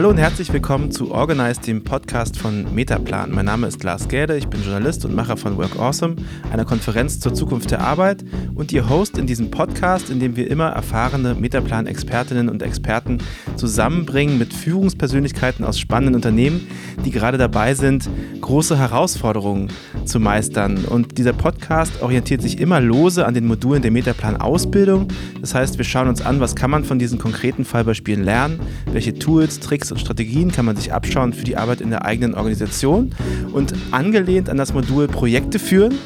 Hallo und herzlich willkommen zu Organize, dem Podcast von Metaplan. Mein Name ist Lars Gerde, ich bin Journalist und Macher von Work Awesome, einer Konferenz zur Zukunft der Arbeit und Ihr Host in diesem Podcast, in dem wir immer erfahrene Metaplan-Expertinnen und Experten zusammenbringen mit Führungspersönlichkeiten aus spannenden Unternehmen, die gerade dabei sind, große Herausforderungen zu meistern. Und dieser Podcast orientiert sich immer lose an den Modulen der Metaplan-Ausbildung. Das heißt, wir schauen uns an, was kann man von diesen konkreten Fallbeispielen lernen, welche Tools, Tricks, Tricks und Strategien kann man sich abschauen für die Arbeit in der eigenen Organisation. Und angelehnt an das Modul Projekte führen,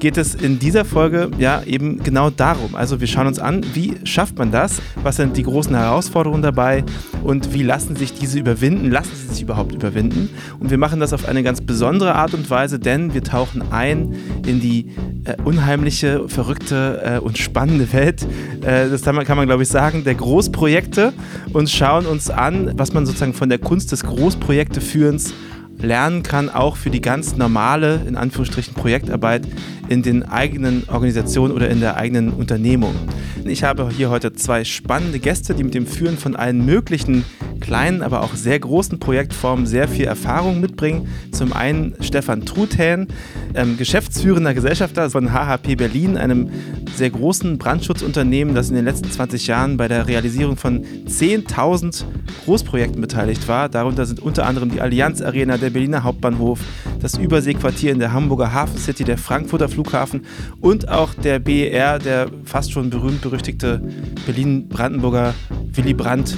geht es in dieser Folge ja eben genau darum. Also wir schauen uns an, wie schafft man das? Was sind die großen Herausforderungen dabei? Und wie lassen sich diese überwinden? Lassen sie sich überhaupt überwinden? Und wir machen das auf eine ganz besondere Art und Weise, denn wir tauchen ein in die äh, unheimliche, verrückte äh, und spannende Welt, äh, das kann man, kann man glaube ich sagen, der Großprojekte und schauen uns an, was man sozusagen von der Kunst des Großprojekteführens lernen kann, auch für die ganz normale, in Anführungsstrichen, Projektarbeit in den eigenen Organisationen oder in der eigenen Unternehmung. Ich habe hier heute zwei spannende Gäste, die mit dem Führen von allen möglichen kleinen, aber auch sehr großen Projektformen sehr viel Erfahrung mitbringen. Zum einen Stefan Truthähn, ähm, geschäftsführender Gesellschafter von HHP Berlin, einem sehr großen Brandschutzunternehmen, das in den letzten 20 Jahren bei der Realisierung von 10.000 Großprojekten beteiligt war. Darunter sind unter anderem die Allianz Arena, der Berliner Hauptbahnhof, das Überseequartier in der Hamburger Hafen City, der Frankfurter Flughafen und auch der BER, der fast schon berühmt-berüchtigte Berlin-Brandenburger Willy Brandt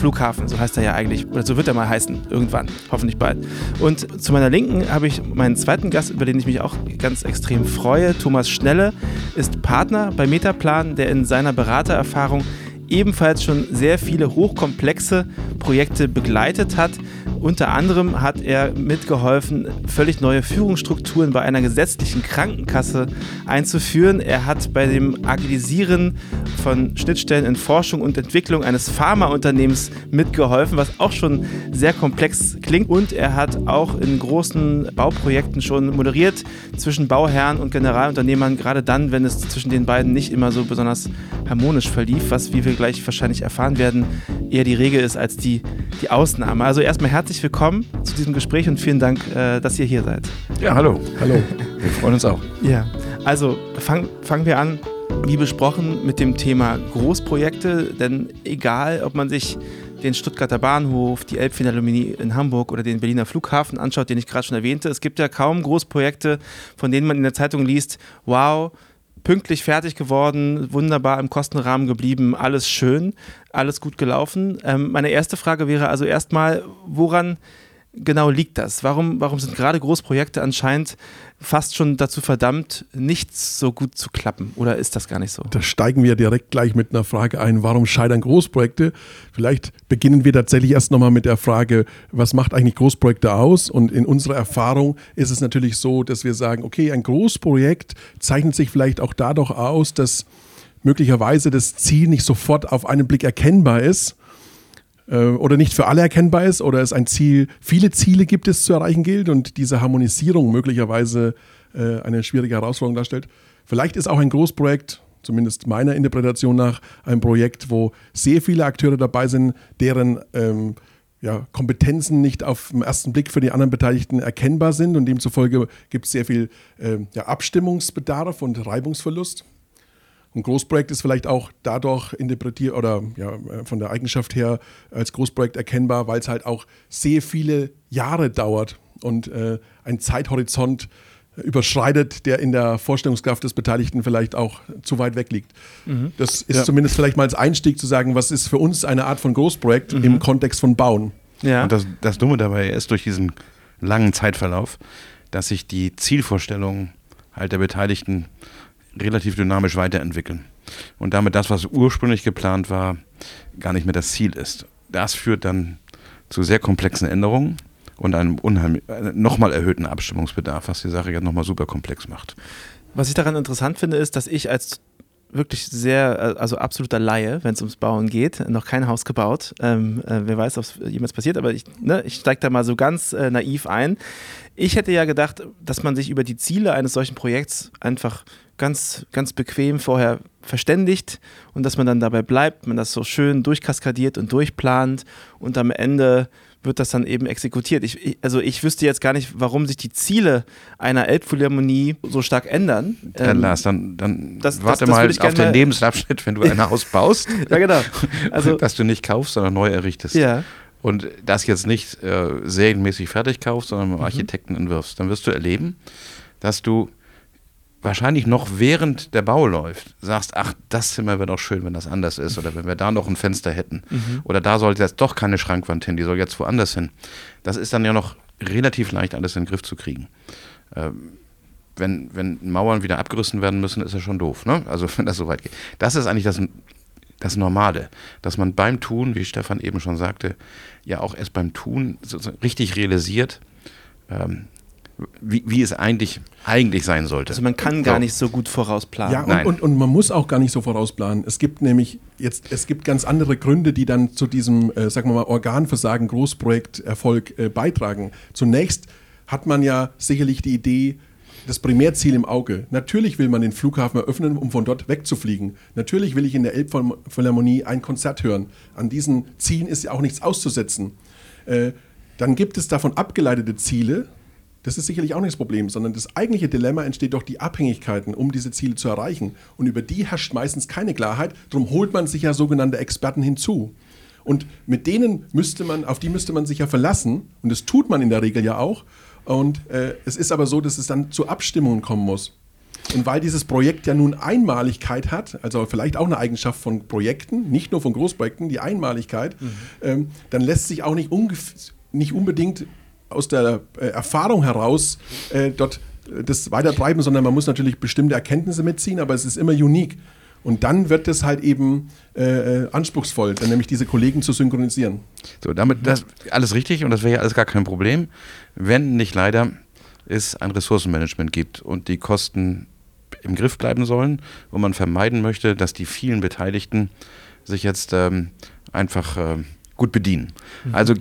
Flughafen, so heißt er ja eigentlich, oder so wird er mal heißen, irgendwann, hoffentlich bald. Und zu meiner Linken habe ich meinen zweiten Gast, über den ich mich auch ganz extrem freue. Thomas Schnelle ist Partner bei Metaplan, der in seiner Beratererfahrung ebenfalls schon sehr viele hochkomplexe Projekte begleitet hat, unter anderem hat er mitgeholfen, völlig neue Führungsstrukturen bei einer gesetzlichen Krankenkasse einzuführen. Er hat bei dem Agilisieren von Schnittstellen in Forschung und Entwicklung eines Pharmaunternehmens mitgeholfen, was auch schon sehr komplex klingt. Und er hat auch in großen Bauprojekten schon moderiert zwischen Bauherren und Generalunternehmern, gerade dann, wenn es zwischen den beiden nicht immer so besonders harmonisch verlief, was, wie wir gleich wahrscheinlich erfahren werden, eher die Regel ist als die, die Ausnahme. Also erstmal herzlich willkommen zu diesem Gespräch und vielen Dank, äh, dass ihr hier seid. Ja, hallo. Hallo. Wir freuen uns auch. Ja, also fang, fangen wir an, wie besprochen, mit dem Thema Großprojekte. Denn egal, ob man sich den Stuttgarter Bahnhof, die Elbphilharmonie in Hamburg oder den Berliner Flughafen anschaut, den ich gerade schon erwähnte, es gibt ja kaum Großprojekte, von denen man in der Zeitung liest, wow, pünktlich fertig geworden, wunderbar im Kostenrahmen geblieben, alles schön, alles gut gelaufen. Ähm, meine erste Frage wäre also erstmal, woran genau liegt das? Warum, warum sind gerade Großprojekte anscheinend fast schon dazu verdammt, nicht so gut zu klappen? Oder ist das gar nicht so? Da steigen wir direkt gleich mit einer Frage ein, warum scheitern Großprojekte? Vielleicht beginnen wir tatsächlich erst nochmal mit der Frage, was macht eigentlich Großprojekte aus? Und in unserer Erfahrung ist es natürlich so, dass wir sagen, okay, ein Großprojekt zeichnet sich vielleicht auch dadurch aus, dass möglicherweise das Ziel nicht sofort auf einen Blick erkennbar ist äh, oder nicht für alle erkennbar ist oder es ein Ziel, viele Ziele gibt es zu erreichen gilt und diese Harmonisierung möglicherweise äh, eine schwierige Herausforderung darstellt. Vielleicht ist auch ein Großprojekt, zumindest meiner Interpretation nach, ein Projekt, wo sehr viele Akteure dabei sind, deren ähm, ja, Kompetenzen nicht auf den ersten Blick für die anderen Beteiligten erkennbar sind und demzufolge gibt es sehr viel äh, ja, Abstimmungsbedarf und Reibungsverlust. Ein Großprojekt ist vielleicht auch dadurch interpretiert oder ja, von der Eigenschaft her als Großprojekt erkennbar, weil es halt auch sehr viele Jahre dauert und äh, ein Zeithorizont überschreitet, der in der Vorstellungskraft des Beteiligten vielleicht auch zu weit weg liegt. Mhm. Das ist ja. zumindest vielleicht mal als Einstieg zu sagen, was ist für uns eine Art von Großprojekt mhm. im Kontext von Bauen. Ja. Und das, das Dumme dabei ist durch diesen langen Zeitverlauf, dass sich die Zielvorstellungen halt der Beteiligten relativ dynamisch weiterentwickeln. Und damit das, was ursprünglich geplant war, gar nicht mehr das Ziel ist. Das führt dann zu sehr komplexen Änderungen und einem äh, nochmal erhöhten Abstimmungsbedarf, was die Sache ja nochmal super komplex macht. Was ich daran interessant finde, ist, dass ich als wirklich sehr, also absoluter Laie, wenn es ums Bauen geht. Noch kein Haus gebaut. Ähm, äh, wer weiß, ob es jemals passiert, aber ich, ne, ich steige da mal so ganz äh, naiv ein. Ich hätte ja gedacht, dass man sich über die Ziele eines solchen Projekts einfach ganz, ganz bequem vorher verständigt und dass man dann dabei bleibt, man das so schön durchkaskadiert und durchplant und am Ende wird das dann eben exekutiert. Ich, also ich wüsste jetzt gar nicht, warum sich die Ziele einer Elbphilharmonie so stark ändern. Dann ähm, Lars, dann, dann das, warte das, das mal auf den Lebensabschnitt, wenn du ein Haus baust. ja, genau. Also, dass du nicht kaufst, sondern neu errichtest. Ja. Und das jetzt nicht äh, serienmäßig fertig kaufst, sondern mit mhm. Architekten entwirfst. Dann wirst du erleben, dass du wahrscheinlich noch während der Bau läuft, sagst, ach, das Zimmer wäre doch schön, wenn das anders ist oder wenn wir da noch ein Fenster hätten mhm. oder da sollte jetzt doch keine Schrankwand hin, die soll jetzt woanders hin. Das ist dann ja noch relativ leicht alles in den Griff zu kriegen. Ähm, wenn, wenn Mauern wieder abgerissen werden müssen, ist ja schon doof, ne? Also wenn das so weit geht. Das ist eigentlich das, das Normale, dass man beim Tun, wie Stefan eben schon sagte, ja auch erst beim Tun richtig realisiert, ähm, wie, wie es eigentlich, eigentlich sein sollte. Also man kann gar nicht so gut vorausplanen. Ja, und, und, und, man muss auch gar nicht so vorausplanen. Es gibt nämlich jetzt, es gibt ganz andere Gründe, die dann zu diesem, äh, sagen wir mal, Organversagen, Großprojekterfolg äh, beitragen. Zunächst hat man ja sicherlich die Idee, das Primärziel im Auge. Natürlich will man den Flughafen eröffnen, um von dort wegzufliegen. Natürlich will ich in der Elbphilharmonie ein Konzert hören. An diesen Zielen ist ja auch nichts auszusetzen. Äh, dann gibt es davon abgeleitete Ziele, das ist sicherlich auch nicht das Problem, sondern das eigentliche Dilemma entsteht durch die Abhängigkeiten, um diese Ziele zu erreichen. Und über die herrscht meistens keine Klarheit. Darum holt man sich ja sogenannte Experten hinzu. Und mit denen müsste man, auf die müsste man sich ja verlassen. Und das tut man in der Regel ja auch. Und äh, es ist aber so, dass es dann zu Abstimmungen kommen muss. Und weil dieses Projekt ja nun Einmaligkeit hat, also vielleicht auch eine Eigenschaft von Projekten, nicht nur von Großprojekten, die Einmaligkeit, mhm. ähm, dann lässt sich auch nicht, nicht unbedingt aus der äh, Erfahrung heraus äh, dort äh, das weitertreiben, sondern man muss natürlich bestimmte Erkenntnisse mitziehen, aber es ist immer unique. Und dann wird es halt eben äh, äh, anspruchsvoll, dann nämlich diese Kollegen zu synchronisieren. So, damit das alles richtig und das wäre ja alles gar kein Problem, wenn nicht leider es ein Ressourcenmanagement gibt und die Kosten im Griff bleiben sollen und man vermeiden möchte, dass die vielen Beteiligten sich jetzt ähm, einfach äh, gut bedienen. Mhm. Also,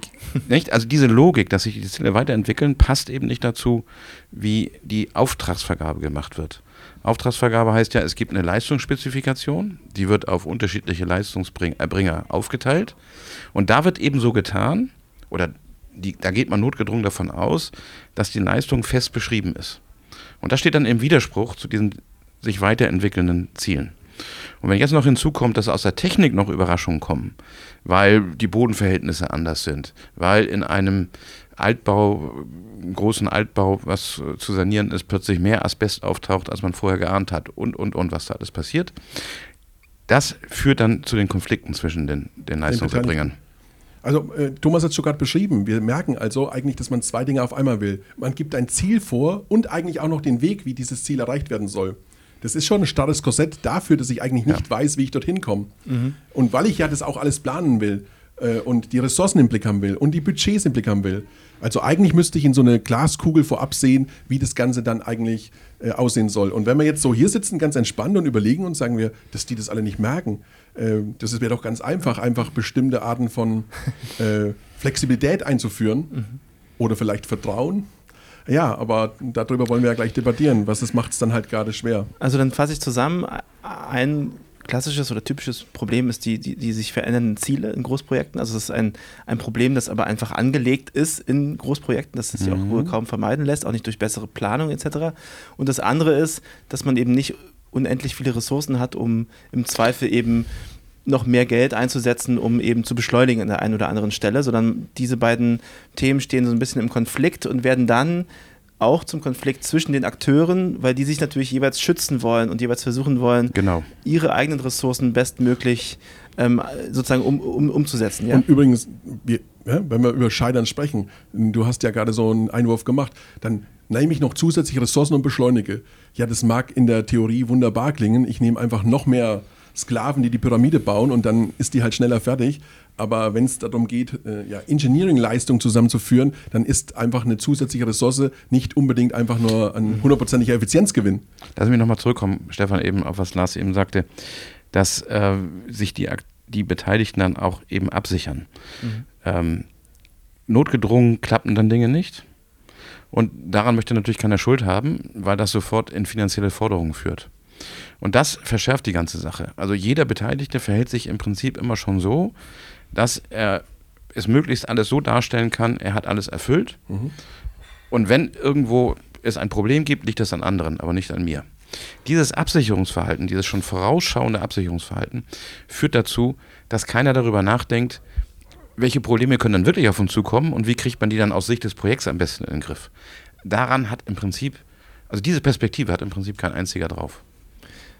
nicht? also diese Logik, dass sich die Ziele weiterentwickeln, passt eben nicht dazu, wie die Auftragsvergabe gemacht wird. Auftragsvergabe heißt ja, es gibt eine Leistungsspezifikation, die wird auf unterschiedliche Leistungsbringer aufgeteilt. Und da wird eben so getan, oder die, da geht man notgedrungen davon aus, dass die Leistung fest beschrieben ist. Und das steht dann im Widerspruch zu diesen sich weiterentwickelnden Zielen. Und wenn jetzt noch hinzukommt, dass aus der Technik noch Überraschungen kommen, weil die Bodenverhältnisse anders sind, weil in einem Altbau, großen Altbau, was zu sanieren ist, plötzlich mehr Asbest auftaucht, als man vorher geahnt hat und, und, und, was da alles passiert. Das führt dann zu den Konflikten zwischen den, den Leistungserbringern. Also äh, Thomas hat es schon gerade beschrieben. Wir merken also eigentlich, dass man zwei Dinge auf einmal will. Man gibt ein Ziel vor und eigentlich auch noch den Weg, wie dieses Ziel erreicht werden soll. Das ist schon ein starres Korsett dafür, dass ich eigentlich nicht ja. weiß, wie ich dorthin komme. Mhm. Und weil ich ja das auch alles planen will äh, und die Ressourcen im Blick haben will und die Budgets im Blick haben will. Also eigentlich müsste ich in so eine Glaskugel vorab sehen, wie das Ganze dann eigentlich äh, aussehen soll. Und wenn wir jetzt so hier sitzen, ganz entspannt und überlegen und sagen wir, dass die das alle nicht merken, äh, das wäre doch ganz einfach, einfach bestimmte Arten von äh, Flexibilität einzuführen mhm. oder vielleicht Vertrauen ja, aber darüber wollen wir ja gleich debattieren. Was macht es dann halt gerade schwer? Also dann fasse ich zusammen. Ein klassisches oder typisches Problem ist die, die, die sich verändernden Ziele in Großprojekten. Also es ist ein, ein Problem, das aber einfach angelegt ist in Großprojekten, dass es sich mhm. auch wohl kaum vermeiden lässt, auch nicht durch bessere Planung etc. Und das andere ist, dass man eben nicht unendlich viele Ressourcen hat, um im Zweifel eben noch mehr Geld einzusetzen, um eben zu beschleunigen an der einen oder anderen Stelle, sondern diese beiden Themen stehen so ein bisschen im Konflikt und werden dann auch zum Konflikt zwischen den Akteuren, weil die sich natürlich jeweils schützen wollen und jeweils versuchen wollen, genau. ihre eigenen Ressourcen bestmöglich ähm, sozusagen um, um, umzusetzen. Ja? Und übrigens, wir, ja, wenn wir über Scheitern sprechen, du hast ja gerade so einen Einwurf gemacht, dann nehme ich noch zusätzliche Ressourcen und beschleunige. Ja, das mag in der Theorie wunderbar klingen. Ich nehme einfach noch mehr Sklaven, die die Pyramide bauen und dann ist die halt schneller fertig. Aber wenn es darum geht, äh, ja, Engineering-Leistung zusammenzuführen, dann ist einfach eine zusätzliche Ressource nicht unbedingt einfach nur ein hundertprozentiger Effizienzgewinn. Lass mich nochmal zurückkommen, Stefan, eben auf was Lars eben sagte, dass äh, sich die, die Beteiligten dann auch eben absichern. Mhm. Ähm, notgedrungen klappen dann Dinge nicht. Und daran möchte natürlich keiner Schuld haben, weil das sofort in finanzielle Forderungen führt. Und das verschärft die ganze Sache. Also jeder Beteiligte verhält sich im Prinzip immer schon so, dass er es möglichst alles so darstellen kann, er hat alles erfüllt. Mhm. Und wenn irgendwo es ein Problem gibt, liegt das an anderen, aber nicht an mir. Dieses Absicherungsverhalten, dieses schon vorausschauende Absicherungsverhalten, führt dazu, dass keiner darüber nachdenkt, welche Probleme können dann wirklich auf uns zukommen und wie kriegt man die dann aus Sicht des Projekts am besten in den Griff. Daran hat im Prinzip, also diese Perspektive hat im Prinzip kein einziger drauf.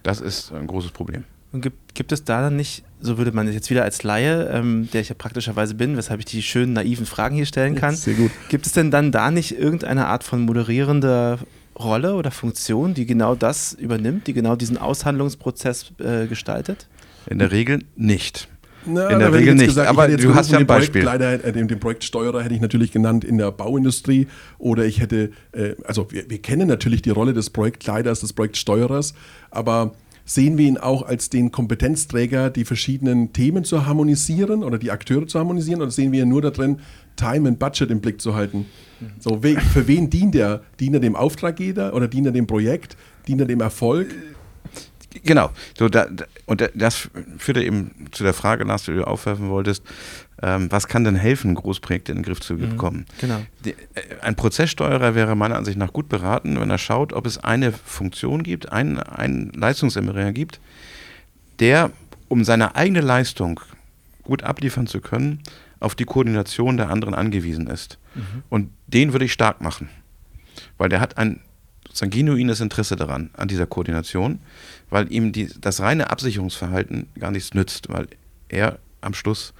Das ist ein großes Problem. Und gibt, gibt es da dann nicht, so würde man jetzt wieder als Laie, ähm, der ich ja praktischerweise bin, weshalb ich die schönen naiven Fragen hier stellen kann, Sehr gut. gibt es denn dann da nicht irgendeine Art von moderierender Rolle oder Funktion, die genau das übernimmt, die genau diesen Aushandlungsprozess äh, gestaltet? In der Regel nicht. Na, in der Regel nicht. Gesagt, aber du hast ja ein Beispiel. Leider äh, den, den, Projektsteuerer hätte ich natürlich genannt in der Bauindustrie oder ich hätte, äh, also wir, wir, kennen natürlich die Rolle des Projektleiters, des Projektsteuerers, aber sehen wir ihn auch als den Kompetenzträger, die verschiedenen Themen zu harmonisieren oder die Akteure zu harmonisieren oder sehen wir ihn nur darin, Time and Budget im Blick zu halten? So, für wen dient er? Dient er dem Auftraggeber oder dient er dem Projekt? Dient er dem Erfolg? Genau. So, da, und das führte eben zu der Frage, Lars, die du aufwerfen wolltest, ähm, was kann denn helfen, Großprojekte in den Griff zu mhm, bekommen? genau. Die, äh, ein Prozesssteuerer wäre meiner Ansicht nach gut beraten, wenn er schaut, ob es eine Funktion gibt, einen, einen Leistungserbringer gibt, der, um seine eigene Leistung gut abliefern zu können, auf die Koordination der anderen angewiesen ist. Mhm. Und den würde ich stark machen, weil der hat ein sozusagen genuines Interesse daran, an dieser Koordination, weil ihm die, das reine Absicherungsverhalten gar nichts nützt, weil er am Schluss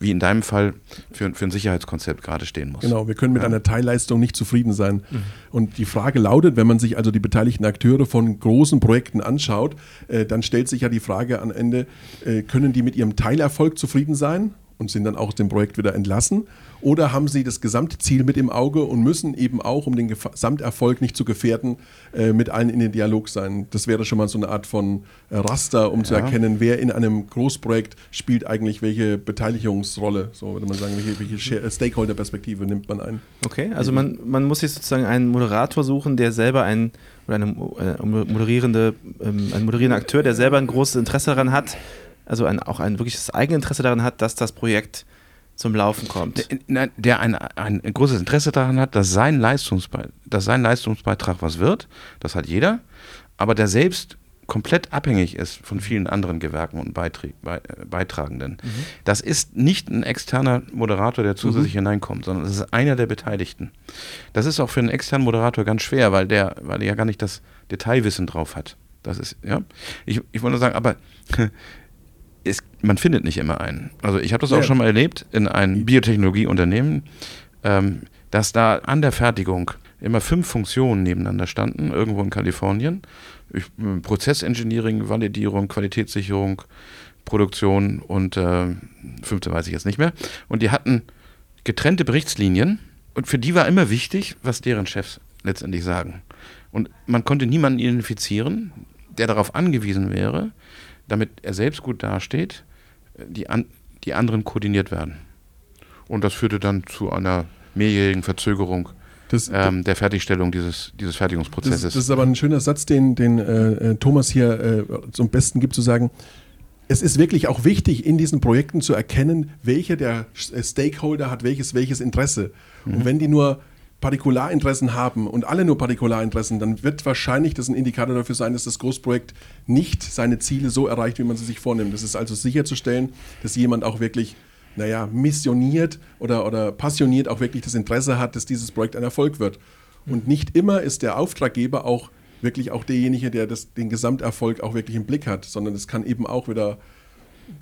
wie in deinem Fall für, für ein Sicherheitskonzept gerade stehen muss. Genau, wir können mit ja. einer Teilleistung nicht zufrieden sein. Mhm. Und die Frage lautet, wenn man sich also die beteiligten Akteure von großen Projekten anschaut, äh, dann stellt sich ja die Frage am Ende, äh, können die mit ihrem Teilerfolg zufrieden sein und sind dann auch aus dem Projekt wieder entlassen? Oder haben sie das Gesamtziel mit im Auge und müssen eben auch, um den Gesamterfolg nicht zu gefährden, äh, mit allen in den Dialog sein? Das wäre schon mal so eine Art von äh, Raster, um ja. zu erkennen, wer in einem Großprojekt spielt eigentlich welche Beteiligungsrolle, so würde man sagen, welche, welche Stakeholder-Perspektive nimmt man ein. Okay, also man, man muss sich sozusagen einen Moderator suchen, der selber ein oder eine, eine moderierende, ähm, ein moderierender Akteur, der selber ein großes Interesse daran hat, also ein, auch ein wirkliches Eigeninteresse daran hat, dass das Projekt zum Laufen kommt. Der, der ein, ein großes Interesse daran hat, dass sein, Leistungsbe dass sein Leistungsbeitrag was wird, das hat jeder, aber der selbst komplett abhängig ist von vielen anderen Gewerken und Beiträg, Be Beitragenden. Mhm. Das ist nicht ein externer Moderator, der zusätzlich mhm. hineinkommt, sondern das ist einer der Beteiligten. Das ist auch für einen externen Moderator ganz schwer, weil der, weil er ja gar nicht das Detailwissen drauf hat. Das ist, ja. Ich, ich wollte nur sagen, aber es, man findet nicht immer einen. Also ich habe das ja. auch schon mal erlebt in einem Biotechnologieunternehmen, ähm, dass da an der Fertigung immer fünf Funktionen nebeneinander standen, irgendwo in Kalifornien. Ich, äh, Prozessengineering, Validierung, Qualitätssicherung, Produktion und äh, fünfte weiß ich jetzt nicht mehr. Und die hatten getrennte Berichtslinien und für die war immer wichtig, was deren Chefs letztendlich sagen. Und man konnte niemanden identifizieren, der darauf angewiesen wäre, damit er selbst gut dasteht, die, an, die anderen koordiniert werden. Und das führte dann zu einer mehrjährigen Verzögerung das, ähm, der Fertigstellung dieses, dieses Fertigungsprozesses. Das, das, ist aber ein schöner Satz, den, den äh, äh, Thomas hier äh, zum Besten gibt, zu sagen, es ist wirklich auch wichtig, in diesen Projekten zu erkennen, welcher der Stakeholder hat welches, welches Interesse. Mhm. Und wenn die nur Partikularinteressen haben und alle nur Partikularinteressen, dann wird wahrscheinlich das ein Indikator dafür sein, dass das Großprojekt nicht seine Ziele so erreicht, wie man sie sich vornimmt. Das ist also sicherzustellen, dass jemand auch wirklich, naja, missioniert oder, oder passioniert auch wirklich das Interesse hat, dass dieses Projekt ein Erfolg wird. Und nicht immer ist der Auftraggeber auch wirklich auch derjenige, der das, den Gesamterfolg auch wirklich im Blick hat, sondern es kann eben auch wieder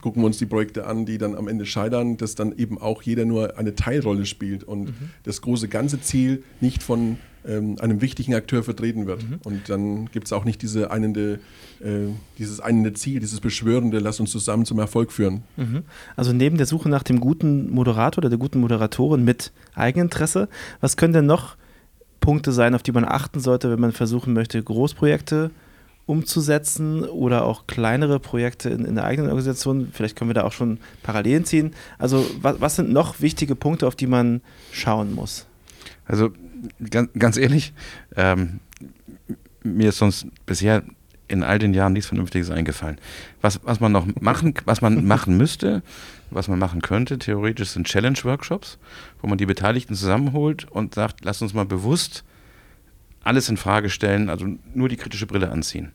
gucken wir uns die Projekte an, die dann am Ende scheitern, dass dann eben auch jeder nur eine Teilrolle spielt und mhm. das große ganze Ziel nicht von ähm, einem wichtigen Akteur vertreten wird. Mhm. Und dann gibt es auch nicht diese einende, äh, dieses einende Ziel, dieses beschwörende, lass uns zusammen zum Erfolg führen. Mhm. Also neben der Suche nach dem guten Moderator oder der guten Moderatorin mit Eigeninteresse, was können denn noch Punkte sein, auf die man achten sollte, wenn man versuchen möchte, Großprojekte umzusetzen oder auch kleinere Projekte in, in der eigenen Organisation? Vielleicht können wir da auch schon Parallelen ziehen. Also was, was sind noch wichtige Punkte, auf die man schauen muss? Also ganz, ganz ehrlich, ähm, mir ist sonst bisher in all den Jahren nichts Vernünftiges eingefallen. Was, was man noch machen, was man machen müsste, was man machen könnte, theoretisch sind Challenge-Workshops, wo man die Beteiligten zusammenholt und sagt, lass uns mal bewusst alles in Frage stellen, also nur die kritische Brille anziehen.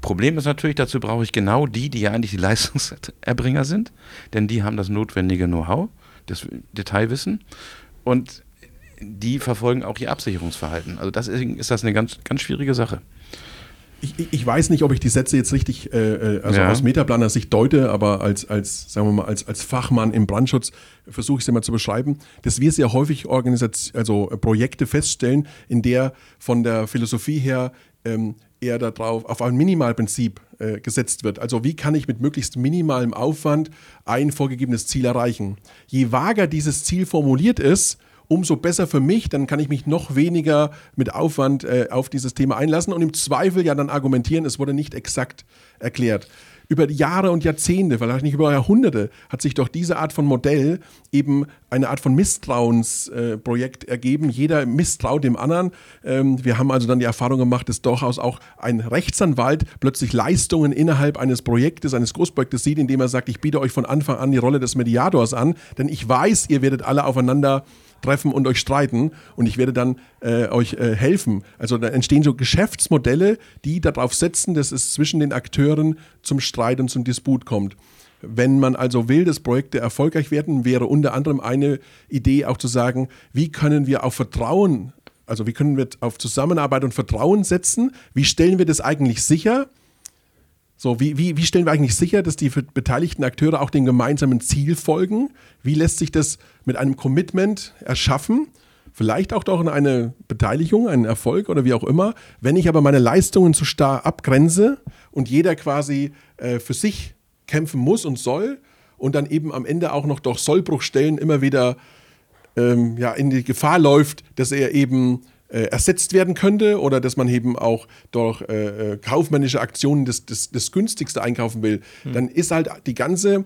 Problem ist natürlich, dazu brauche ich genau die, die ja eigentlich die Leistungserbringer sind, denn die haben das notwendige Know-how, das Detailwissen und die verfolgen auch ihr Absicherungsverhalten. Also deswegen ist das eine ganz, ganz schwierige Sache. Ich, ich, weiß nicht, ob ich die Sätze jetzt richtig äh, äh, also ja. aus Metaplaner Sicht deute, aber als, als, sagen wir mal, als, als Fachmann im Brandschutz versuche ich es immer zu beschreiben, dass wir sehr häufig Organisation, also Projekte feststellen, in der von der Philosophie her ähm, eher darauf auf ein Minimalprinzip äh, gesetzt wird. Also wie kann ich mit möglichst minimalem Aufwand ein vorgegebenes Ziel erreichen? Je vager dieses Ziel formuliert ist, umso besser für mich, dann kann ich mich noch weniger mit Aufwand äh, auf dieses Thema einlassen und im Zweifel ja dann argumentieren, es wurde nicht exakt erklärt. Über Jahre und Jahrzehnte, vielleicht nicht über Jahrhunderte, hat sich doch diese Art von Modell eben eine Art von Misstrauensprojekt äh, ergeben. Jeder misstraut dem anderen. Ähm, wir haben also dann die Erfahrung gemacht, dass durchaus auch ein Rechtsanwalt plötzlich Leistungen innerhalb eines Projektes, eines Großprojektes sieht, indem er sagt, ich biete euch von Anfang an die Rolle des Mediators an, denn ich weiß, ihr werdet alle aufeinander treffen und euch streiten und ich werde dann äh, euch äh, helfen. Also da entstehen so Geschäftsmodelle, die darauf setzen, dass es zwischen den Akteuren zum Streit und zum Disput kommt. Wenn man also will, dass Projekte erfolgreich werden, wäre unter anderem eine Idee auch zu sagen, wie können wir auf Vertrauen, also wie können wir auf Zusammenarbeit und Vertrauen setzen, wie stellen wir das eigentlich sicher, so, wie, wie, wie stellen wir eigentlich sicher, dass die beteiligten Akteure auch dem gemeinsamen Ziel folgen? Wie lässt sich das mit einem Commitment erschaffen? Vielleicht auch doch in eine Beteiligung, einen Erfolg oder wie auch immer. Wenn ich aber meine Leistungen zu starr abgrenze und jeder quasi äh, für sich kämpfen muss und soll und dann eben am Ende auch noch durch Sollbruchstellen immer wieder ähm, ja, in die Gefahr läuft, dass er eben äh, ersetzt werden könnte oder dass man eben auch durch äh, äh, kaufmännische Aktionen das, das, das günstigste einkaufen will, hm. dann ist halt die ganze,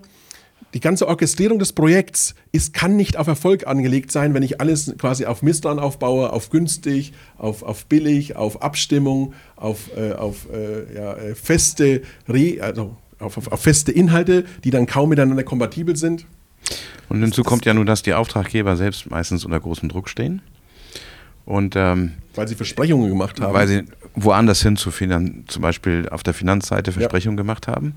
die ganze Orchestrierung des Projekts ist, kann nicht auf Erfolg angelegt sein, wenn ich alles quasi auf Misstrauen aufbaue, auf günstig, auf, auf billig, auf Abstimmung, auf, äh, auf äh, ja, äh, feste Re also auf, auf, auf, feste Inhalte, die dann kaum miteinander kompatibel sind. Und hinzu kommt ja nun, dass die Auftraggeber selbst meistens unter großem Druck stehen. Und, ähm, weil sie Versprechungen gemacht haben. Weil sie woanders hin zu Finan zum Beispiel auf der Finanzseite Versprechungen ja. gemacht haben.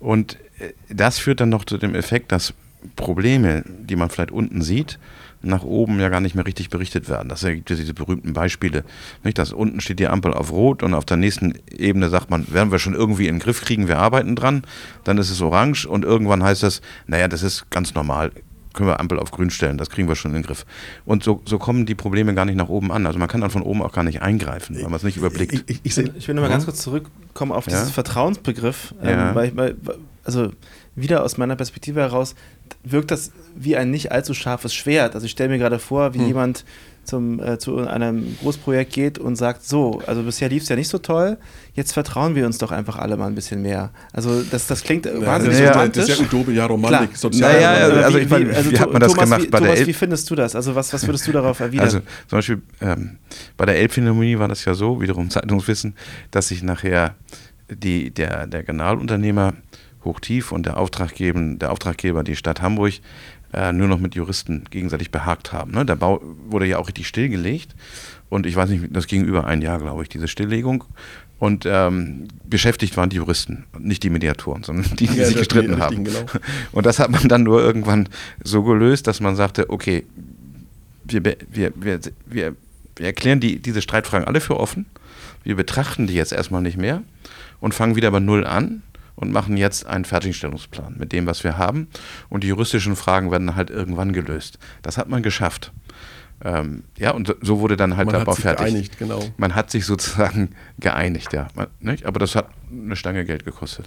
Und äh, das führt dann noch zu dem Effekt, dass Probleme, die man vielleicht unten sieht, nach oben ja gar nicht mehr richtig berichtet werden. Das ergibt ja diese berühmten Beispiele. Nicht, dass unten steht die Ampel auf Rot und auf der nächsten Ebene sagt man, werden wir schon irgendwie in den Griff kriegen, wir arbeiten dran. Dann ist es orange und irgendwann heißt das, naja, das ist ganz normal können wir Ampel auf grün stellen, das kriegen wir schon in den Griff. Und so, so kommen die Probleme gar nicht nach oben an. Also man kann dann von oben auch gar nicht eingreifen, wenn man es nicht überblickt. Ich, ich, ich, ich will nur mal ganz kurz zurückkommen auf ja? diesen Vertrauensbegriff. Ähm, weil, weil, also wieder aus meiner Perspektive heraus wirkt das wie ein nicht allzu scharfes Schwert. Also ich stelle mir gerade vor, wie hm. jemand zum, äh, zu einem Großprojekt geht und sagt, so, also bisher lief es ja nicht so toll, jetzt vertrauen wir uns doch einfach alle mal ein bisschen mehr. Also das, das klingt ja, wahnsinnig das romantisch. Das ist ja Utopie, ja Romantik, sozial. Naja, also, also, ich meine, also, wie hat man das Thomas, gemacht wie, bei Thomas, der wie findest du das? Also was, was würdest du darauf erwidern? Also zum Beispiel ähm, bei der Elbphilharmonie war das ja so, wiederum Zeitungswissen, dass sich nachher die, der, der Generalunternehmer Hochtief und der Auftraggeber, der Auftraggeber, die Stadt Hamburg, äh, nur noch mit Juristen gegenseitig behagt haben. Ne? Der Bau wurde ja auch richtig stillgelegt und ich weiß nicht, das ging über ein Jahr, glaube ich, diese Stilllegung. Und ähm, beschäftigt waren die Juristen, nicht die Mediatoren, sondern die, die ja, sich gestritten haben. Genau. Und das hat man dann nur irgendwann so gelöst, dass man sagte, okay, wir, wir, wir, wir, wir erklären die, diese Streitfragen alle für offen. Wir betrachten die jetzt erstmal nicht mehr und fangen wieder bei Null an und machen jetzt einen Fertigstellungsplan mit dem, was wir haben. Und die juristischen Fragen werden halt irgendwann gelöst. Das hat man geschafft. ähm, ja, und so wurde dann halt man der Bau fertig. geeinigt, genau. Man hat sich sozusagen geeinigt, ja. Man? Aber das hat eine Stange Geld gekostet.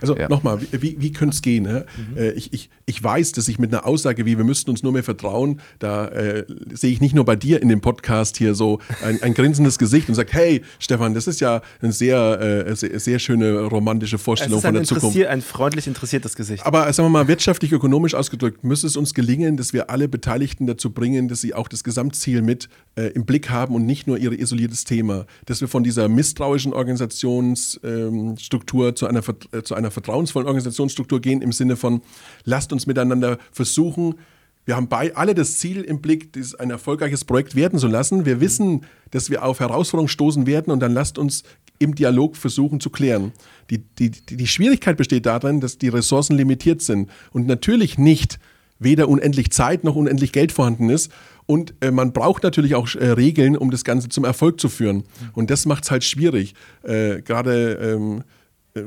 Also Ja. nochmal, wie, wie, könnte es gehen? Ne? Äh, ich, ich, ich weiß, dass ich mit einer Aussage wie wir müssten uns nur mehr vertrauen, da äh, sehe ich nicht nur bei dir in dem Podcast hier so ein, ein grinsendes Gesicht und sagt, hey Stefan, das ist ja eine sehr, äh, sehr, sehr schöne romantische Vorstellung von der Zukunft. ein freundlich interessiertes Gesicht. Aber sagen wir mal, wirtschaftlich, ökonomisch ausgedrückt, müsste es uns gelingen, dass wir alle Beteiligten dazu bringen, dass sie auch das Gesamtziel mit äh, im Blick haben und nicht nur ihr isoliertes Thema. Dass wir von dieser misstrauischen Organisationsstruktur zu, einer, äh, zu einer vertrauensvollen Organisationsstruktur gehen, im Sinne von, lasst uns miteinander versuchen, wir haben bei, alle das Ziel im Blick, dies ein erfolgreiches Projekt werden zu lassen. Wir wissen, dass wir auf Herausforderungen stoßen werden und dann lasst uns im Dialog versuchen zu klären. Die, die, die, Schwierigkeit besteht darin, dass die Ressourcen limitiert sind und natürlich nicht weder unendlich Zeit noch unendlich Geld vorhanden ist. Und äh, man braucht natürlich auch äh, Regeln, um das Ganze zum Erfolg zu führen. Und das macht es halt schwierig. Äh, Gerade ähm, äh,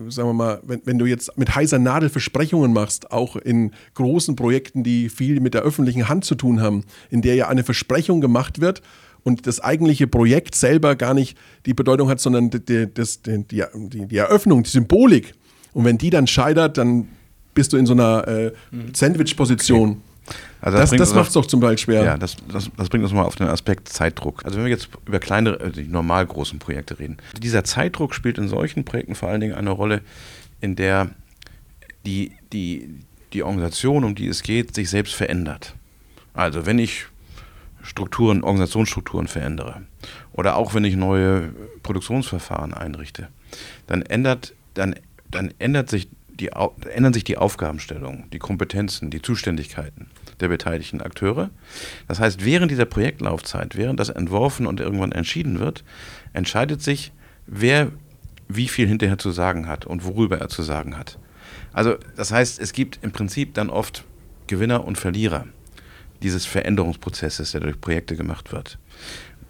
sagen wir mal, wenn, wenn du jetzt mit heißer Nadel Versprechungen machst, auch in großen Projekten, die viel mit der öffentlichen Hand zu tun haben, in der ja eine Versprechung gemacht wird und das eigentliche Projekt selber gar nicht die Bedeutung hat, sondern die, das, die, die, die Eröffnung, die Symbolik. Und wenn die dann scheitert, dann bist du in so einer äh, Sandwich-Position. Also Das, bringt das uns macht es doch zum Teil schwer. Ja, das, das, das bringt uns mal auf den Aspekt Zeitdruck. Also wenn wir jetzt über kleinere, äh, die normal großen Projekte reden. Dieser Zeitdruck spielt in solchen Projekten vor allen Dingen eine Rolle, in der die, die, die Organisation, um die es geht, sich selbst verändert. Also wenn ich Strukturen, Organisationsstrukturen verändere oder auch wenn ich neue Produktionsverfahren einrichte, dann ändert, dann, dann ändert sich die, ändern sich die Aufgabenstellungen, die Kompetenzen, die Zuständigkeiten der beteiligten Akteure. Das heißt, während dieser Projektlaufzeit, während das entworfen und irgendwann entschieden wird, entscheidet sich, wer wie viel hinterher zu sagen hat und worüber er zu sagen hat. Also das heißt, es gibt im Prinzip dann oft Gewinner und Verlierer dieses Veränderungsprozesses, der durch Projekte gemacht wird.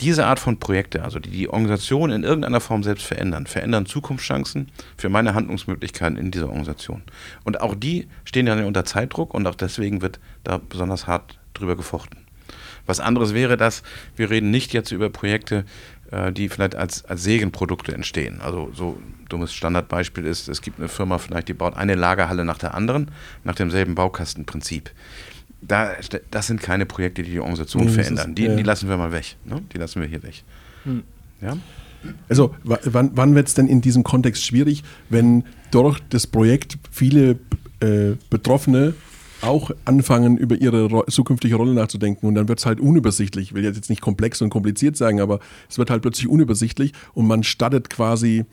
Diese Art von Projekte, also die die Organisation in irgendeiner Form selbst verändern, verändern Zukunftschancen für meine Handlungsmöglichkeiten in dieser Organisation. Und auch die stehen dann unter Zeitdruck und auch deswegen wird da besonders hart drüber gefochten. Was anderes wäre das, wir reden nicht jetzt über Projekte, äh, die vielleicht als, als Segenprodukte entstehen. Also so dummes Standardbeispiel ist, es gibt eine Firma vielleicht, die baut eine Lagerhalle nach der anderen, nach demselben Baukastenprinzip. Da, das sind keine Projekte, die die Organisation Nee, verändern. ist- Die, ja. die lassen wir mal weg. Ne? Die lassen wir hier weg. Ja? Also wa- wann, wann wird es denn in diesem Kontext schwierig, wenn durch das Projekt viele äh, Betroffene auch anfangen, über ihre ro zukünftige Rolle nachzudenken und dann wird es halt unübersichtlich. Ich will jetzt nicht komplex und kompliziert sagen, aber es wird halt plötzlich unübersichtlich und man startet quasi,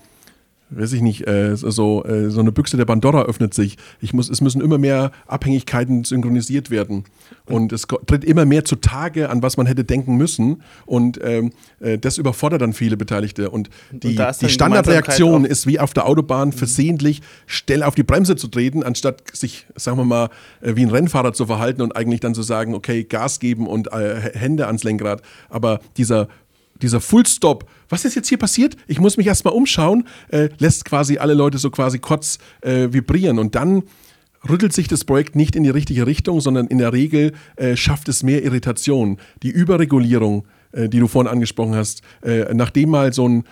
weiß ich nicht, äh, so, äh, so eine Büchse der Pandora öffnet sich. Ich muss, es müssen immer mehr Abhängigkeiten synchronisiert werden. Und es tritt immer mehr zutage, an was man hätte denken müssen. Und ähm, äh, das überfordert dann viele Beteiligte. Und die, ist die Standardreaktion ist wie auf der Autobahn versehentlich schnell auf die Bremse zu treten, anstatt sich, sagen wir mal, äh, wie ein Rennfahrer zu verhalten und eigentlich dann zu sagen, okay, Gas geben und äh, Hände ans Lenkrad. Aber dieser dieser Fullstop, was ist jetzt hier passiert? Ich muss mich erstmal umschauen, äh, lässt quasi alle Leute so quasi kurz äh, vibrieren und dann rüttelt sich das Projekt nicht in die richtige Richtung, sondern in der Regel äh, schafft es mehr Irritation. Die Überregulierung, äh, die du vorhin angesprochen hast, äh, nachdem mal so ein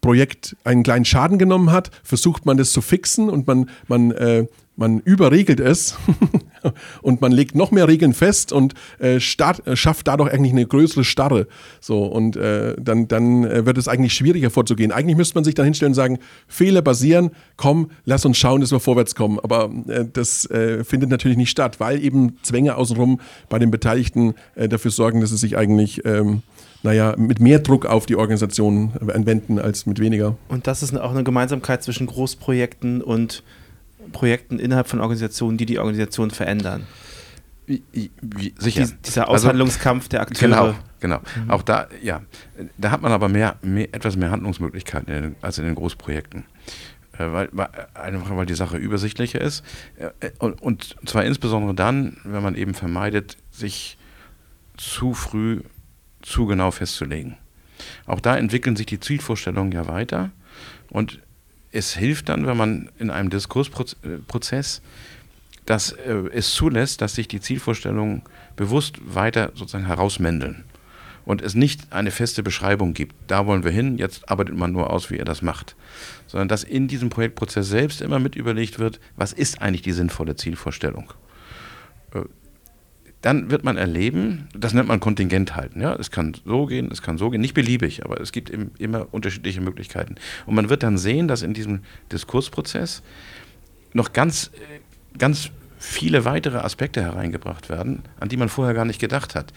Projekt einen kleinen Schaden genommen hat, versucht man das zu fixen und man, man, äh, man überregelt es und man legt noch mehr Regeln fest und äh, start, äh, schafft dadurch eigentlich eine größere Starre. So, und äh, dann, dann äh, wird es eigentlich schwieriger vorzugehen. Eigentlich müsste man sich dann hinstellen und sagen, Fehler basieren, komm, lass uns schauen, dass wir vorwärts kommen. Aber äh, das äh, findet natürlich nicht statt, weil eben Zwänge außenrum bei den Beteiligten dafür sorgen, dass es sich eigentlich ähm, naja, mit mehr Druck auf die Organisation anwenden als mit weniger. Und das ist auch eine Gemeinsamkeit zwischen Großprojekten und Projekten innerhalb von Organisationen, die die Organisation verändern. Wie, wie, sicher. Dies, dieser Also- Aushandlungskampf der Akteure. Genau, genau. Auch da, ja, da hat man aber mehr, mehr, etwas mehr Handlungsmöglichkeiten in, als in den Großprojekten. Äh, weil, weil, einfach weil die Sache übersichtlicher ist. Äh, und, und zwar insbesondere dann, wenn man eben vermeidet, sich zu früh zu genau festzulegen. Auch da entwickeln sich die Zielvorstellungen ja weiter und es hilft dann, wenn man in einem Diskursprozess dass äh, es zulässt, dass sich die Zielvorstellungen bewusst weiter sozusagen herausmändeln. und es nicht eine feste Beschreibung gibt, da wollen wir hin, jetzt arbeitet man nur aus, wie er das macht, sondern dass in diesem Projektprozess selbst immer mit überlegt wird, was ist eigentlich die sinnvolle Zielvorstellung. Dann wird man erleben, das nennt man Kontingent halten. Ja? Es kann so gehen, es kann so gehen, nicht beliebig, aber es gibt immer unterschiedliche Möglichkeiten. Und man wird dann sehen, dass in diesem Diskursprozess noch ganz, äh, ganz viele weitere Aspekte hereingebracht werden, an die man vorher gar nicht gedacht hat,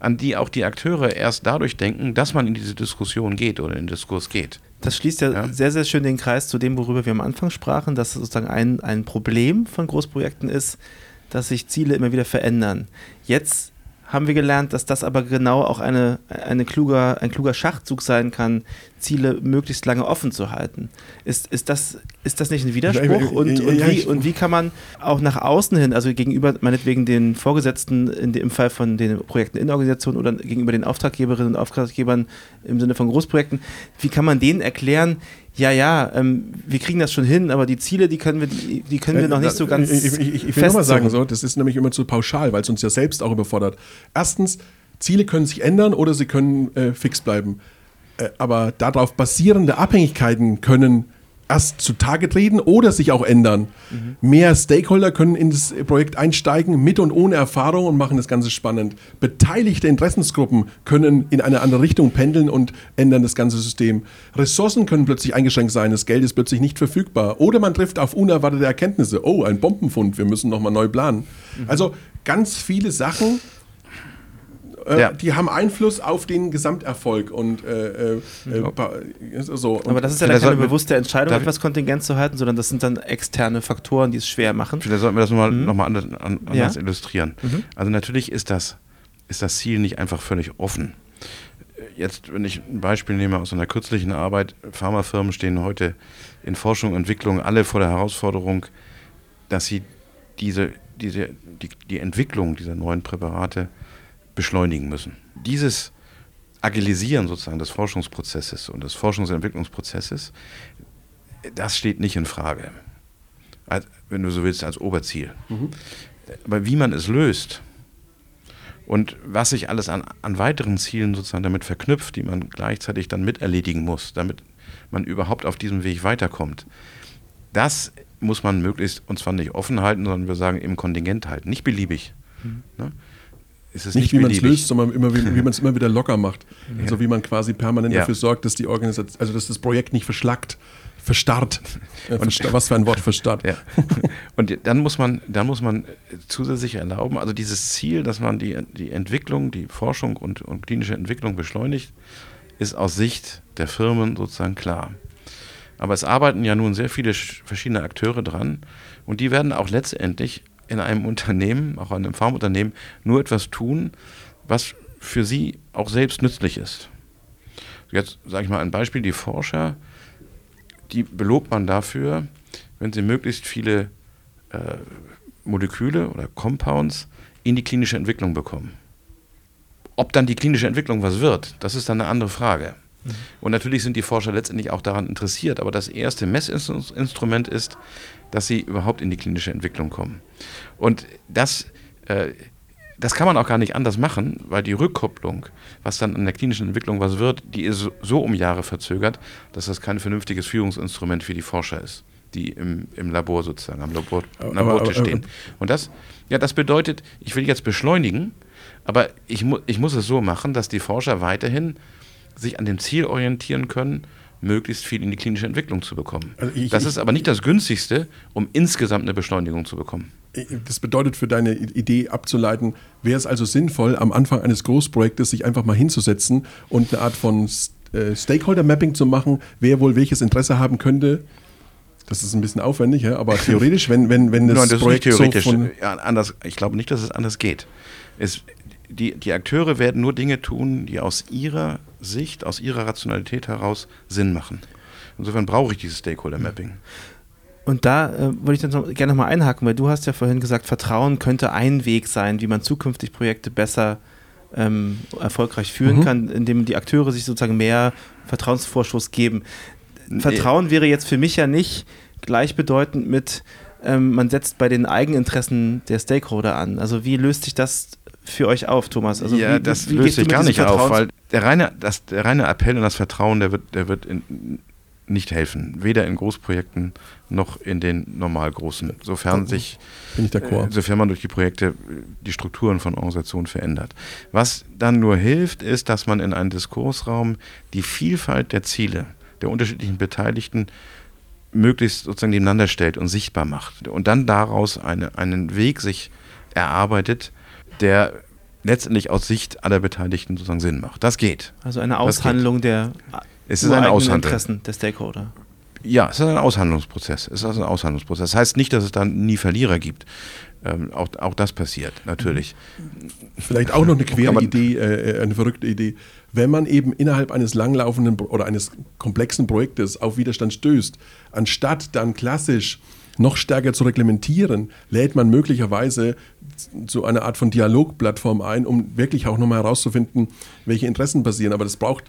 an die auch die Akteure erst dadurch denken, dass man in diese Diskussion geht oder in den Diskurs geht. Das schließt ja, ja, sehr, sehr schön den Kreis zu dem, worüber wir am Anfang sprachen, dass sozusagen ein, ein Problem von Großprojekten ist, dass sich Ziele immer wieder verändern. Jetzt haben wir gelernt, dass das aber genau auch eine, eine kluger, ein kluger Schachzug sein kann, Ziele möglichst lange offen zu halten. Ist, ist, das, ist das nicht ein Widerspruch? Und, und, wie, und wie kann man auch nach außen hin, also gegenüber meinetwegen den Vorgesetzten in, im Fall von den Projekten in Organisationen oder gegenüber den Auftraggeberinnen und Auftraggebern im Sinne von Großprojekten, wie kann man denen erklären, ja, ja, ähm, wir kriegen das schon hin, aber die Ziele, die können wir, die, die können wir äh, noch nicht so ganz. Ich, ich, ich, ich will nochmal sagen, so, das ist nämlich immer zu pauschal, weil es uns ja selbst auch überfordert. Erstens, Ziele können sich ändern oder sie können äh, fix bleiben. Äh, aber darauf basierende Abhängigkeiten können erst zutage treten oder sich auch ändern. Mhm. Mehr Stakeholder können in das Projekt einsteigen, mit und ohne Erfahrung und machen das Ganze spannend. Beteiligte Interessensgruppen können in eine andere Richtung pendeln und ändern das ganze System. Ressourcen können plötzlich eingeschränkt sein, das Geld ist plötzlich nicht verfügbar. Oder man trifft auf unerwartete Erkenntnisse. Oh, ein Bombenfund, wir müssen nochmal neu planen. Mhm. Also ganz viele Sachen, äh, ja. die haben Einfluss auf den Gesamterfolg und äh, äh, äh so. Aber das ist ja dann keine bewusste Entscheidung, etwas Kontingent zu halten, sondern das sind dann externe Faktoren, die es schwer machen. Vielleicht sollten wir das nochmal mhm. noch mal anders, anders ja. illustrieren. Mhm. Also natürlich ist das, ist das Ziel nicht einfach völlig offen. Jetzt, wenn ich ein Beispiel nehme aus einer kürzlichen Arbeit, Pharmafirmen stehen heute in Forschung und Entwicklung alle vor der Herausforderung, dass sie diese, diese, die, die Entwicklung dieser neuen Präparate beschleunigen müssen. Dieses Agilisieren sozusagen des Forschungsprozesses und des Forschungs- und Entwicklungsprozesses, das steht nicht in Frage. Als, wenn du so willst, als Oberziel. Mhm. Aber wie man es löst und was sich alles an, an weiteren Zielen sozusagen damit verknüpft, die man gleichzeitig dann miterledigen muss, damit man überhaupt auf diesem Weg weiterkommt, das muss man möglichst, und zwar nicht offen halten, sondern wir sagen im Kontingent halten, nicht beliebig. Mhm. Ne? Nicht, nicht wie man es löst, sondern immer, wie, wie man es immer wieder locker macht. Ja. Also wie man quasi permanent ja. dafür sorgt, dass die Organisation, also dass das Projekt nicht verschlackt, verstarrt. Äh, und, was für ein Wort verstarrt. Ja. Und dann muss man, dann muss man zusätzlich erlauben, also dieses Ziel, dass man die, die Entwicklung, die Forschung und, und klinische Entwicklung beschleunigt, ist aus Sicht der Firmen sozusagen klar. Aber es arbeiten ja nun sehr viele verschiedene Akteure dran und die werden auch letztendlich in einem Unternehmen, auch in einem Pharmaunternehmen, nur etwas tun, was für sie auch selbst nützlich ist. Jetzt sage ich mal ein Beispiel, die Forscher, die belobt man dafür, wenn sie möglichst viele äh, Moleküle oder Compounds in die klinische Entwicklung bekommen. Ob dann die klinische Entwicklung was wird, das ist dann eine andere Frage. Mhm. Und natürlich sind die Forscher letztendlich auch daran interessiert, aber das erste Messinstrument ist, dass sie überhaupt in die klinische Entwicklung kommen. Und das, äh, das kann man auch gar nicht anders machen, weil die Rückkopplung, was dann an der klinischen Entwicklung was wird, die ist so um Jahre verzögert, dass das kein vernünftiges Führungsinstrument für die Forscher ist, die im, im Labor sozusagen, am Labor, Labortisch stehen. Und das, ja, das bedeutet, ich will jetzt beschleunigen, aber ich, mu ich muss es so machen, dass die Forscher weiterhin sich an dem Ziel orientieren können, möglichst viel in die klinische Entwicklung zu bekommen. Also ich, das ist aber nicht das günstigste, um insgesamt eine Beschleunigung zu bekommen. Das bedeutet für deine Idee abzuleiten, wäre es also sinnvoll, am Anfang eines Großprojektes sich einfach mal hinzusetzen und eine Art von äh, Stakeholder-Mapping zu machen, wer wohl welches Interesse haben könnte. Das ist ein bisschen aufwendig, ja? aber theoretisch, wenn, wenn, wenn das, Nein, das Projekt theoretisch. So von ja, anders, ich glaube nicht, dass es anders geht. Es, die, die Akteure werden nur Dinge tun, die aus ihrer Sicht, aus ihrer Rationalität heraus Sinn machen. Insofern brauche ich dieses Stakeholder-Mapping. Und da äh, wollte ich dann noch, gerne nochmal einhaken, weil du hast ja vorhin gesagt, Vertrauen könnte ein Weg sein, wie man zukünftig Projekte besser ähm, erfolgreich führen mhm. kann, indem die Akteure sich sozusagen mehr Vertrauensvorschuss geben. Vertrauen wäre jetzt für mich ja nicht gleichbedeutend mit, ähm, man setzt bei den Eigeninteressen der Stakeholder an. Also wie löst sich das für euch auf, Thomas? Also ja, wie, das wie löst sich gar nicht auf, weil der reine, das, der reine Appell und das Vertrauen, der wird, der wird in, nicht helfen. Weder in Großprojekten noch in den normal großen. Sofern sich, äh, sofern man durch die Projekte die Strukturen von Organisationen verändert. Was dann nur hilft, ist, dass man in einem Diskursraum die Vielfalt der Ziele der unterschiedlichen Beteiligten möglichst sozusagen nebeneinander stellt und sichtbar macht. Und dann daraus eine, einen Weg sich erarbeitet, der letztendlich aus Sicht aller Beteiligten sozusagen Sinn macht. Das geht. Also eine Aushandlung der es ist eine Interessen der Stakeholder. Ja, es ist ein Aushandlungsprozess. Es ist ein Aushandlungsprozess. Das heißt nicht, dass es dann nie Verlierer gibt. Ähm, auch, auch das passiert, natürlich. Vielleicht auch noch eine quere Idee, äh, eine verrückte Idee. Wenn man eben innerhalb eines langlaufenden oder eines komplexen Projektes auf Widerstand stößt, anstatt dann klassisch noch stärker zu reglementieren, lädt man möglicherweise so eine Art von Dialogplattform ein, um wirklich auch nochmal herauszufinden, welche Interessen passieren. Aber das braucht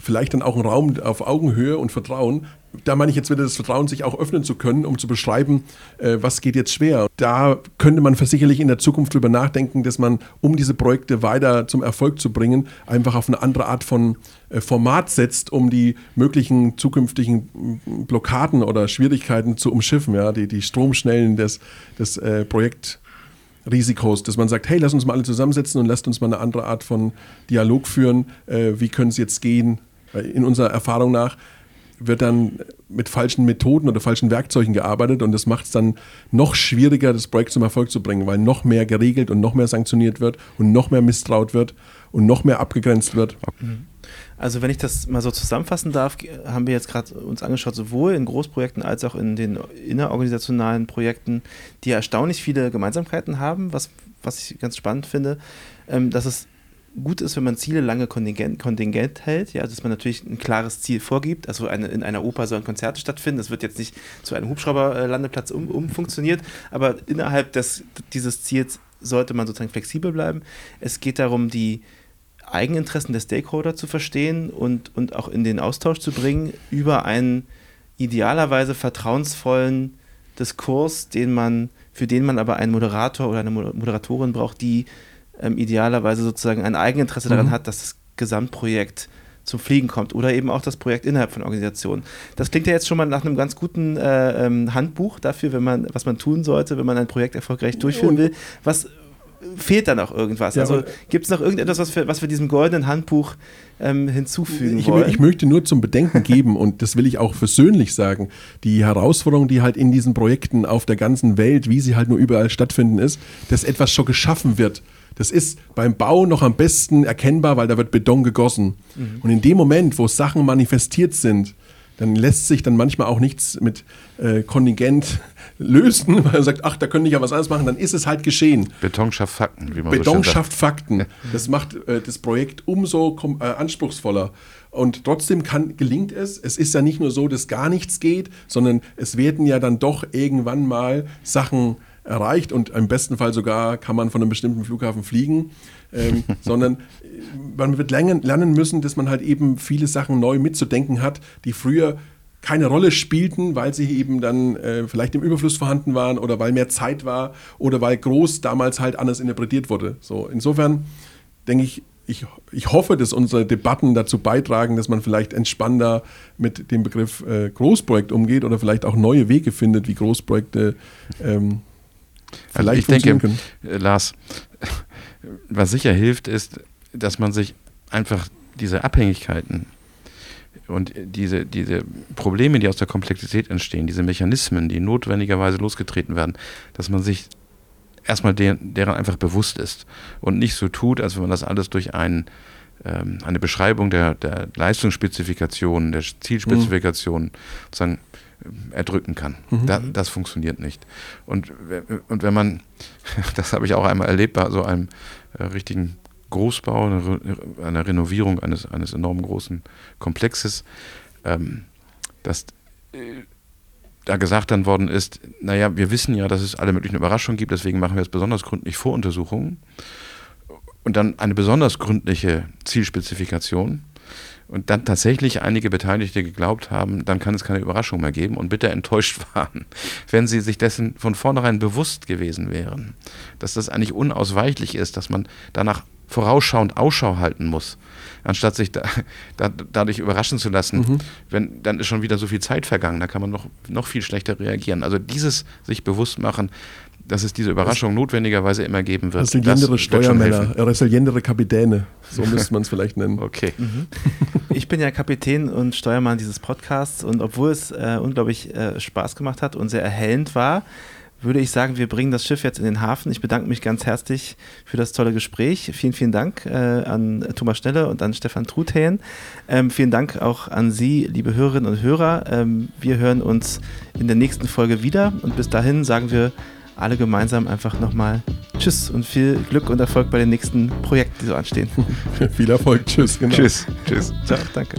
vielleicht dann auch einen Raum auf Augenhöhe und Vertrauen. Da meine ich jetzt wieder das Vertrauen, sich auch öffnen zu können, um zu beschreiben, äh, was geht jetzt schwer. Da könnte man sicherlich in der Zukunft drüber nachdenken, dass man, um diese Projekte weiter zum Erfolg zu bringen, einfach auf eine andere Art von äh, Format setzt, um die möglichen zukünftigen Blockaden oder Schwierigkeiten zu umschiffen, ja, die, die Stromschnellen des, des äh, Projekt dass man sagt, hey, lass uns mal alle zusammensetzen und lasst uns mal eine andere Art von Dialog führen. Äh, wie können es jetzt gehen? In unserer Erfahrung nach wird dann mit falschen Methoden oder falschen Werkzeugen gearbeitet und das macht es dann noch schwieriger, das Projekt zum Erfolg zu bringen, weil noch mehr geregelt und noch mehr sanktioniert wird und noch mehr misstraut wird und noch mehr abgegrenzt wird. Mhm. Also wenn ich das mal so zusammenfassen darf, haben wir jetzt gerade uns angeschaut, sowohl in Großprojekten als auch in den innerorganisationalen Projekten, die erstaunlich viele Gemeinsamkeiten haben, was, was ich ganz spannend finde, ähm, dass es gut ist, wenn man Ziele lange kontingent, kontingent hält, ja, dass man natürlich ein klares Ziel vorgibt. Also eine, in einer Oper sollen Konzerte stattfinden. Das wird jetzt nicht zu einem Hubschrauberlandeplatz um, umfunktioniert, aber innerhalb des, dieses Ziels sollte man sozusagen flexibel bleiben. Es geht darum, die Eigeninteressen der Stakeholder zu verstehen und, und auch in den Austausch zu bringen über einen idealerweise vertrauensvollen Diskurs, den man, für den man aber einen Moderator oder eine Moderatorin braucht, die ähm, idealerweise sozusagen ein Eigeninteresse mhm. daran hat, dass das Gesamtprojekt zum Fliegen kommt oder eben auch das Projekt innerhalb von Organisationen. Das klingt ja jetzt schon mal nach einem ganz guten äh, ähm, Handbuch dafür, wenn man, was man tun sollte, wenn man ein Projekt erfolgreich durchführen will. Was fehlt da noch irgendwas? Ja, also gibt es noch irgendetwas, was wir, was wir diesem goldenen Handbuch ähm, hinzufügen ich, wollen? Ich möchte nur zum Bedenken geben, und das will ich auch versöhnlich sagen, die Herausforderung, die halt in diesen Projekten auf der ganzen Welt, wie sie halt nur überall stattfinden, ist, dass etwas schon geschaffen wird das ist beim Bau noch am besten erkennbar, weil da wird Beton gegossen. Mhm. Und in dem Moment, wo Sachen manifestiert sind, dann lässt sich dann manchmal auch nichts mit äh, Kontingent lösen, weil man sagt, ach, da könnte ich ja was anderes machen, dann ist es halt geschehen. Beton schafft Fakten, wie man Beton so schafft Fakten. Das macht äh, das Projekt umso äh, anspruchsvoller. Und trotzdem kann, gelingt es. Es ist ja nicht nur so, dass gar nichts geht, sondern es werden ja dann doch irgendwann mal Sachen erreicht und im besten Fall sogar kann man von einem bestimmten Flughafen fliegen, ähm, sondern äh, man wird lernen, lernen müssen, dass man halt eben viele Sachen neu mitzudenken hat, die früher keine Rolle spielten, weil sie eben dann äh, vielleicht im Überfluss vorhanden waren oder weil mehr Zeit war oder weil groß damals halt anders interpretiert wurde. So, insofern denke ich, ich, ich hoffe, dass unsere Debatten dazu beitragen, dass man vielleicht entspannter mit dem Begriff äh, Großprojekt umgeht oder vielleicht auch neue Wege findet, wie Großprojekte ähm, also Vielleicht ich denke. Äh, Lars, was sicher hilft, ist, dass man sich einfach diese Abhängigkeiten und diese, diese Probleme, die aus der Komplexität entstehen, diese Mechanismen, die notwendigerweise losgetreten werden, dass man sich erstmal deren, deren einfach bewusst ist und nicht so tut, als wenn man das alles durch einen ähm, eine Beschreibung der, der Leistungsspezifikation, der Zielspezifikation mhm. sozusagen erdrücken kann. Mhm. Da, das funktioniert nicht. Und, und wenn man, das habe ich auch einmal erlebt bei so einem äh, richtigen Großbau, einer, einer Renovierung eines, eines enorm großen Komplexes, ähm, dass äh, da gesagt dann worden ist, naja, wir wissen ja, dass es alle möglichen Überraschungen gibt, deswegen machen wir jetzt besonders gründlich Voruntersuchungen und dann eine besonders gründliche Zielspezifikation und dann tatsächlich einige Beteiligte geglaubt haben, dann kann es keine Überraschung mehr geben und bitte enttäuscht waren, wenn sie sich dessen von vornherein bewusst gewesen wären, dass das eigentlich unausweichlich ist, dass man danach vorausschauend Ausschau halten muss, anstatt sich da, da, dadurch überraschen zu lassen, mhm. wenn, dann ist schon wieder so viel Zeit vergangen, da kann man noch, noch viel schlechter reagieren. Also dieses sich bewusst machen, dass es diese Überraschung das notwendigerweise immer geben wird. Resilientere Steuermänner, resilientere Kapitäne, so müsste man es vielleicht nennen. Okay. Mhm. Ich bin ja Kapitän und Steuermann dieses Podcasts und obwohl es äh, unglaublich äh, Spaß gemacht hat und sehr erhellend war, würde ich sagen, wir bringen das Schiff jetzt in den Hafen. Ich bedanke mich ganz herzlich für das tolle Gespräch. Vielen, vielen Dank äh, an Thomas Schnelle und an Stefan Truthähn. Ähm, vielen Dank auch an Sie, liebe Hörerinnen und Hörer. Ähm, wir hören uns in der nächsten Folge wieder und bis dahin sagen wir alle gemeinsam einfach nochmal Tschüss und viel Glück und Erfolg bei den nächsten Projekten, die so anstehen. viel Erfolg, Tschüss. Genau. Tschüss. Tschüss. Ciao, danke.